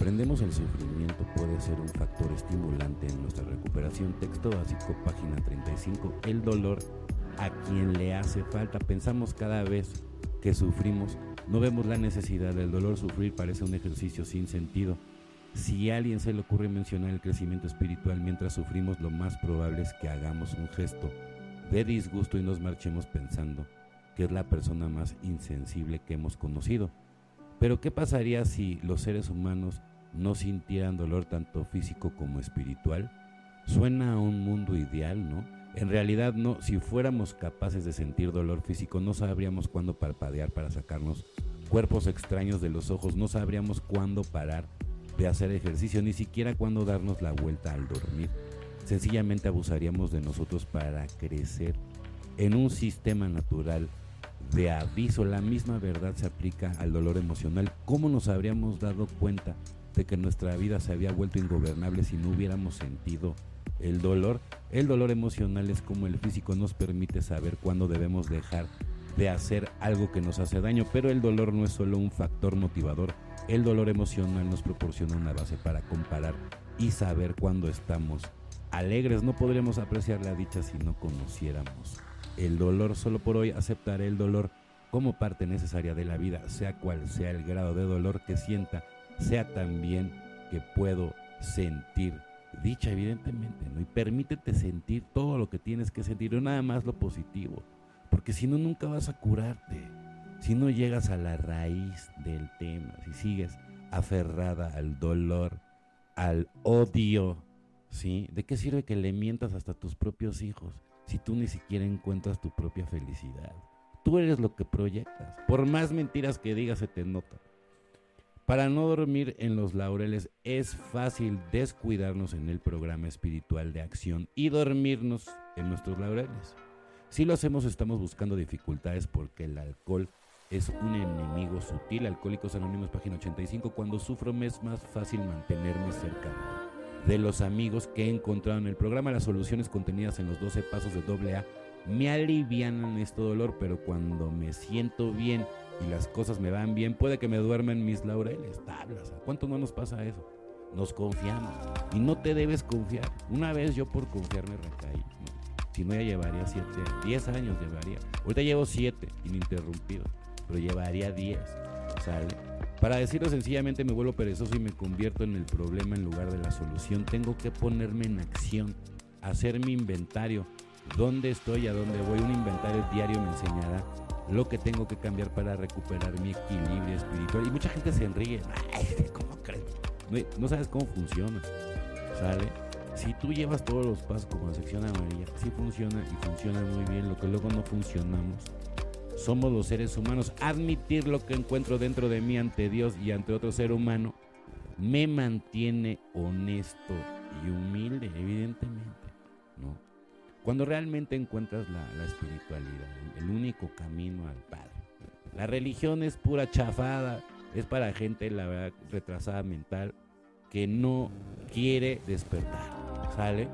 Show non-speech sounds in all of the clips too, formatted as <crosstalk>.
Entendemos el sufrimiento puede ser un factor estimulante en nuestra recuperación. Texto básico, página 35. El dolor a quien le hace falta. Pensamos cada vez que sufrimos, no vemos la necesidad del dolor. Sufrir parece un ejercicio sin sentido. Si a alguien se le ocurre mencionar el crecimiento espiritual mientras sufrimos, lo más probable es que hagamos un gesto de disgusto y nos marchemos pensando que es la persona más insensible que hemos conocido. Pero ¿qué pasaría si los seres humanos no sintieran dolor tanto físico como espiritual? Suena a un mundo ideal, ¿no? En realidad no, si fuéramos capaces de sentir dolor físico no sabríamos cuándo parpadear para sacarnos cuerpos extraños de los ojos, no sabríamos cuándo parar de hacer ejercicio, ni siquiera cuándo darnos la vuelta al dormir. Sencillamente abusaríamos de nosotros para crecer en un sistema natural de aviso. La misma verdad se aplica al dolor emocional. ¿Cómo nos habríamos dado cuenta de que nuestra vida se había vuelto ingobernable si no hubiéramos sentido el dolor? El dolor emocional es como el físico nos permite saber cuándo debemos dejar de hacer algo que nos hace daño, pero el dolor no es solo un factor motivador. El dolor emocional nos proporciona una base para comparar y saber cuándo estamos alegres. No podríamos apreciar la dicha si no conociéramos el dolor. Solo por hoy aceptaré el dolor como parte necesaria de la vida, sea cual sea el grado de dolor que sienta, sea también que puedo sentir dicha, evidentemente, ¿no? Y permítete sentir todo lo que tienes que sentir, no nada más lo positivo, porque si no, nunca vas a curarte. Si no llegas a la raíz del tema, si sigues aferrada al dolor, al odio, ¿sí? ¿De qué sirve que le mientas hasta tus propios hijos? Si tú ni siquiera encuentras tu propia felicidad? Tú eres lo que proyectas. Por más mentiras que digas, se te nota. Para no dormir en los laureles es fácil descuidarnos en el programa espiritual de acción y dormirnos en nuestros laureles. Si lo hacemos estamos buscando dificultades porque el alcohol es un enemigo sutil. Alcohólicos Anónimos, página 85. Cuando sufro me es más fácil mantenerme cerca de los amigos que he encontrado en el programa. Las soluciones contenidas en los 12 pasos de AA me alivianan este dolor, pero cuando me siento bien y las cosas me van bien, puede que me duermen mis laureles, tablas. ¿A cuánto no nos pasa eso? Nos confiamos y no te debes confiar. Una vez yo por confiar me recaí. Si no, ya llevaría 7, 10 años llevaría. Ahorita llevo 7 ininterrumpidos, pero llevaría 10. ¿Sale? Para decirlo sencillamente me vuelvo perezoso y me convierto en el problema en lugar de la solución. Tengo que ponerme en acción, hacer mi inventario. ¿Dónde estoy? ¿A dónde voy? Un inventario diario me enseñará lo que tengo que cambiar para recuperar mi equilibrio espiritual. Y mucha gente se enríe. <laughs> ¿Cómo crees? No, sabes cómo funciona. ¿Sale? Si tú llevas todos los pasos como la sección amarilla, sí funciona y funciona muy bien. Lo que luego no funcionamos somos los seres humanos. Admitir lo que encuentro dentro de mí ante Dios y ante otro ser humano me mantiene honesto y humilde, evidentemente. ¿no? Cuando realmente encuentras la, la espiritualidad, el único camino al Padre. La religión es pura chafada, es para gente, la verdad, retrasada mental, que no quiere despertar, ¿sale?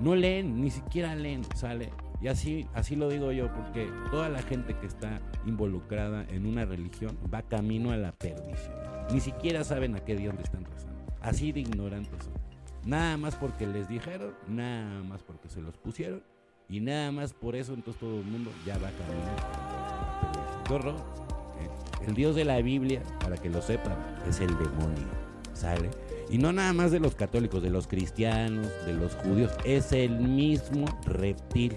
No leen, ni siquiera leen, ¿sale? Y así, así lo digo yo, porque toda la gente que está involucrada en una religión va camino a la perdición. Ni siquiera saben a qué Dios le están rezando. Así de ignorantes son. Nada más porque les dijeron, nada más porque se los pusieron, y nada más por eso entonces todo el mundo ya va camino a la perdición. ¿eh? El Dios de la Biblia, para que lo sepan, es el demonio. ¿Sale? Y no nada más de los católicos, de los cristianos, de los judíos, es el mismo reptil